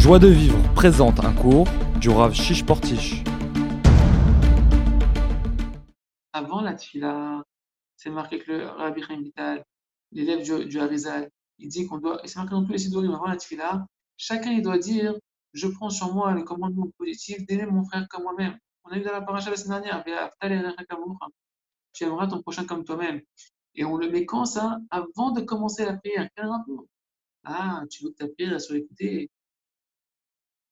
Joie de vivre présente un cours du Rav Shish Portish. Avant la tfila, c'est marqué que le Rabbi Chaim Vital, l'élève du, du Harizal, il dit qu'on doit, et c'est marqué dans tous les sidorim avant la tfila, chacun il doit dire Je prends sur moi le commandement positif d'aimer mon frère comme moi-même. On a vu dans la paracha la semaine dernière Tu aimeras ton prochain comme toi-même. Et on le met quand ça? Avant de commencer la prière. Ah, tu veux que ta prière soit écoutée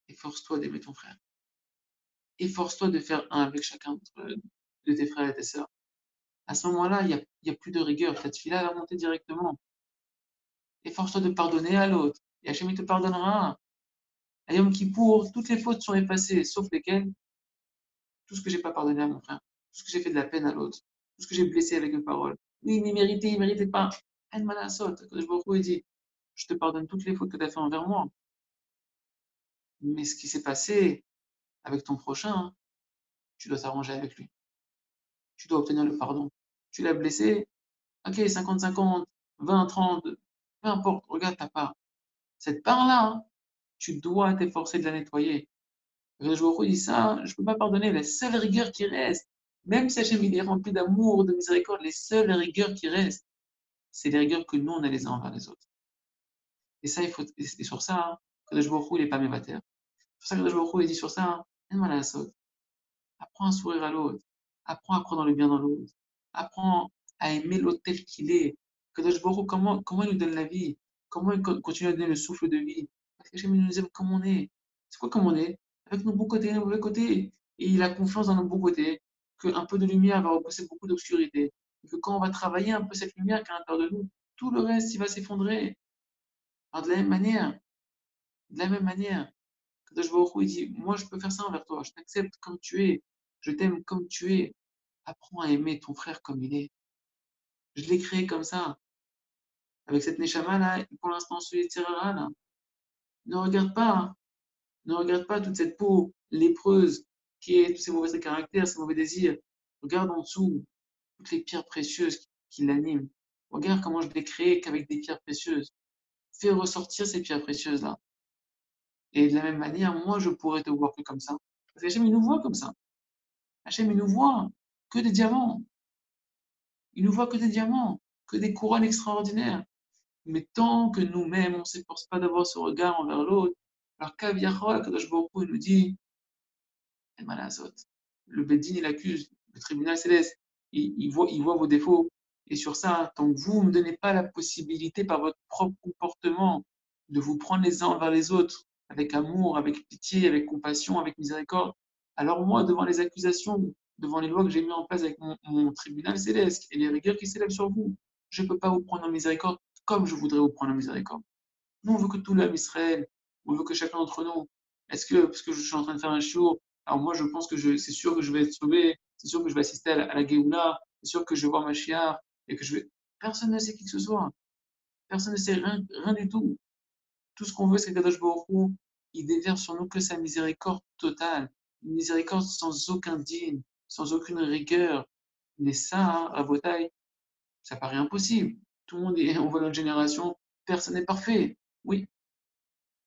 Efforce-toi d'aimer ton frère. Efforce-toi de faire un avec chacun de tes frères et tes sœurs. À ce moment-là, il n'y a, plus de rigueur. Ta fille-là va monter directement. Efforce-toi de pardonner à l'autre. Et Hachem, il te pardonnera. À Yom Kippour, toutes les fautes sont effacées, sauf lesquelles? Tout ce que j'ai pas pardonné à mon frère. Tout ce que j'ai fait de la peine à l'autre. Tout ce que j'ai blessé avec une parole. Oui, il méritait, il méritait pas. Je me dit, je te pardonne toutes les fautes que tu as fait envers moi. Mais ce qui s'est passé avec ton prochain, tu dois t'arranger avec lui. Tu dois obtenir le pardon. Tu l'as blessé, ok, 50-50, 20-30, peu importe, regarde ta part. Cette part-là, tu dois t'efforcer de la nettoyer. Je vous dis ça, je ne peux pas pardonner les seules rigueurs qui restent. Même si Hachem est rempli d'amour, de miséricorde, les seules rigueurs qui restent, c'est les rigueurs que nous, on a les uns envers les autres. Et ça, il faut, et sur ça, que je il n'est pas mévateur. C'est pour ça que je il dit sur ça, hein, apprends à sourire à l'autre, apprends à dans le bien dans l'autre, apprends à aimer l'autre tel qu'il est. Que comment, comment il nous donne la vie, comment il continue à donner le souffle de vie? Parce que nous aime comme on est. C'est quoi comme on est? Avec nos bons côtés et nos mauvais côtés. Et il a confiance dans nos bons côtés, qu'un peu de lumière va repousser beaucoup d'obscurité. Et que quand on va travailler un peu cette lumière qui est à l'intérieur de nous, tout le reste, il va s'effondrer. Alors de la même manière, de la même manière, Kadosh il dit Moi, je peux faire ça envers toi. Je t'accepte comme tu es. Je t'aime comme tu es. Apprends à aimer ton frère comme il est. Je l'ai créé comme ça. Avec cette Neshama là, pour l'instant, celui de là. Ne regarde pas. Ne regarde pas toute cette peau lépreuse qui est tous ces mauvais caractères, ces mauvais désirs. Regarde en dessous toutes les pierres précieuses qui l'animent. Regarde comment je l'ai créé qu'avec des pierres précieuses. Fais ressortir ces pierres précieuses-là. Et de la même manière, moi, je pourrais te voir que comme ça. Parce qu'Hachem, il nous voit comme ça. Hachem, il nous voit que des diamants. Il nous voit que des diamants, que des couronnes extraordinaires. Mais tant que nous-mêmes, on ne s'efforce pas d'avoir ce regard envers l'autre, alors Kaviachol, Kadosh il nous dit, le Beddin, il accuse, le tribunal céleste, il, voit, il voit vos défauts. Et sur ça, tant que vous ne me donnez pas la possibilité par votre propre comportement de vous prendre les uns envers les autres, avec amour, avec pitié, avec compassion, avec miséricorde, alors moi, devant les accusations, devant les lois que j'ai mis en place avec mon, tribunal céleste et les rigueurs qui s'élèvent sur vous, je ne peux pas vous prendre en miséricorde comme je voudrais vous prendre en miséricorde. Nous, on veut que tout l'homme Israël, on veut que chacun d'entre nous, est-ce que, parce que je suis en train de faire un show, alors moi, je pense que c'est sûr que je vais être sauvé, c'est sûr que je vais assister à la, à Géoula, c'est sûr que je vais voir ma chiar, et que je vais. Personne ne sait qui que ce soit. Personne ne sait rien du tout. Tout ce qu'on veut, c'est que Kadosh Baruch il déverse sur nous que sa miséricorde totale, une miséricorde sans aucun digne, sans aucune rigueur. Mais ça, à vos tailles, ça paraît impossible. Tout le monde est, on voit notre génération, personne n'est parfait. Oui,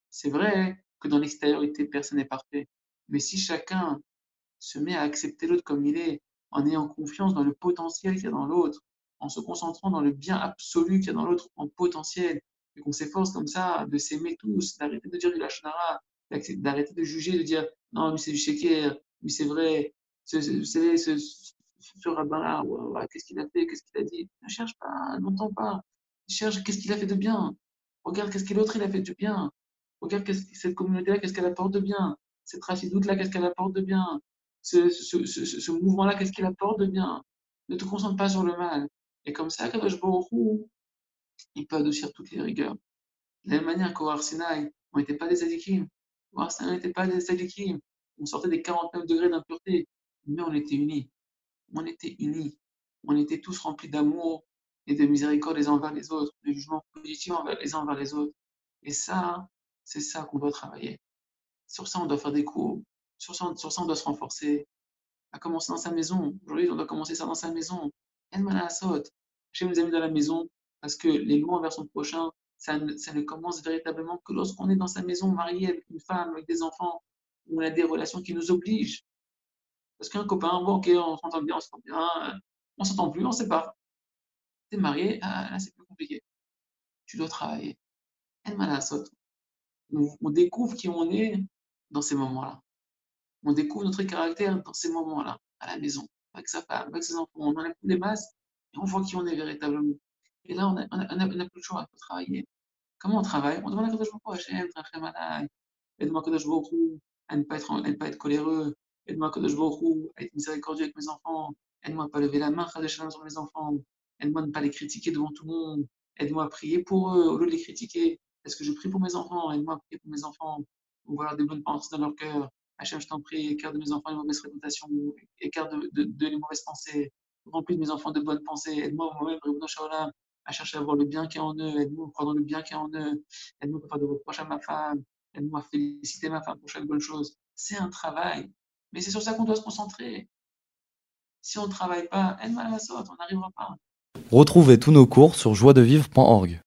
c'est vrai que dans l'extériorité, personne n'est parfait. Mais si chacun se met à accepter l'autre comme il est, en ayant confiance dans le potentiel qu'il y a dans l'autre, en se concentrant dans le bien absolu qu'il y a dans l'autre en potentiel, et qu'on s'efforce comme ça de s'aimer tous, d'arrêter de dire du lachonara, d'arrêter de juger, de dire non, lui c'est du sheker, lui c'est vrai, savez, ce, ce, rabbin-là, qu'est-ce qu'il a fait, qu'est-ce qu'il a dit? Ne cherche pas, n'entends pas. Cherche qu'est-ce qu'il a fait de bien. Regarde qu'est-ce que l'autre il a fait de bien. Regarde cette communauté-là, qu'est-ce qu'elle apporte de bien. Cette racidoute-là, qu'est-ce qu'elle apporte de bien. Ce, ce, ce, ce mouvement-là, qu'est-ce qu'il apporte de bien. Ne te concentre pas sur le mal. Et comme ça, Kadosh Baruch il peut adoucir toutes les rigueurs. De la même manière qu'au Arsinaï, on n'était pas des adikim. Au Arsinaï, on n'était pas des adikim. On sortait des 49 degrés d'impureté, mais on était unis. On était unis. On était tous remplis d'amour et de miséricorde les uns envers les autres, de jugement positif les uns envers les autres. Et ça, c'est ça qu'on doit travailler. Sur ça, on doit faire des cours. Sur ça, sur ça on doit se renforcer. À commencer dans sa maison. Aujourd'hui, on doit commencer ça dans sa maison. Chez nous amis dans la maison, parce que les lois envers son prochain, ça ne, commence véritablement que lorsqu'on est dans sa maison marié avec une femme, avec des enfants, où on a des relations qui nous obligent. Parce qu'un copain, bon, ok, on s'entend bien, on s'entend bien, euh, on s'entend plus, on sépare. T'es marié, ah, là, c'est plus compliqué. Tu dois travailler. On, on découvre qui on est dans ces moments-là. On découvre notre caractère dans ces moments-là, à la maison, avec sa femme, avec ses enfants. On enlève les bases et on voit qui on est véritablement. Et là, on a, on plus le choix, faut travailler. Comment on travaille? On demande à Kadosh Baruch Hashem, aide-moi Kadosh Baruch à ne pas être, à ne pas être coléreux, aide-moi Kadosh Baruch à être miséricordieux avec mes enfants, aide-moi à ne pas lever la main sur mes enfants, aide-moi à ne pas les critiquer devant tout le monde, aide-moi à prier pour eux au lieu de les critiquer. Est-ce que je prie pour mes enfants? Aide-moi à prier pour mes enfants, ou voir des bonnes pensées dans leur cœur. Hachem, je t'en prie, écarte de mes enfants les mauvaises réputations, écarte de, de, de, les mauvaises pensées, remplis de mes enfants de bonnes pensées, aide-moi moi-même, à chercher à voir le bien qui est en eux, aide-moi à croire dans le bien qui est en eux, aide-moi à faire de reproches à ma femme, aide-moi à féliciter ma femme pour chaque bonne chose. C'est un travail, mais c'est sur ça qu'on doit se concentrer. Si on ne travaille pas, aide-moi à la sorte, on n'arrivera pas. Retrouvez tous nos cours sur joiedevivre.org.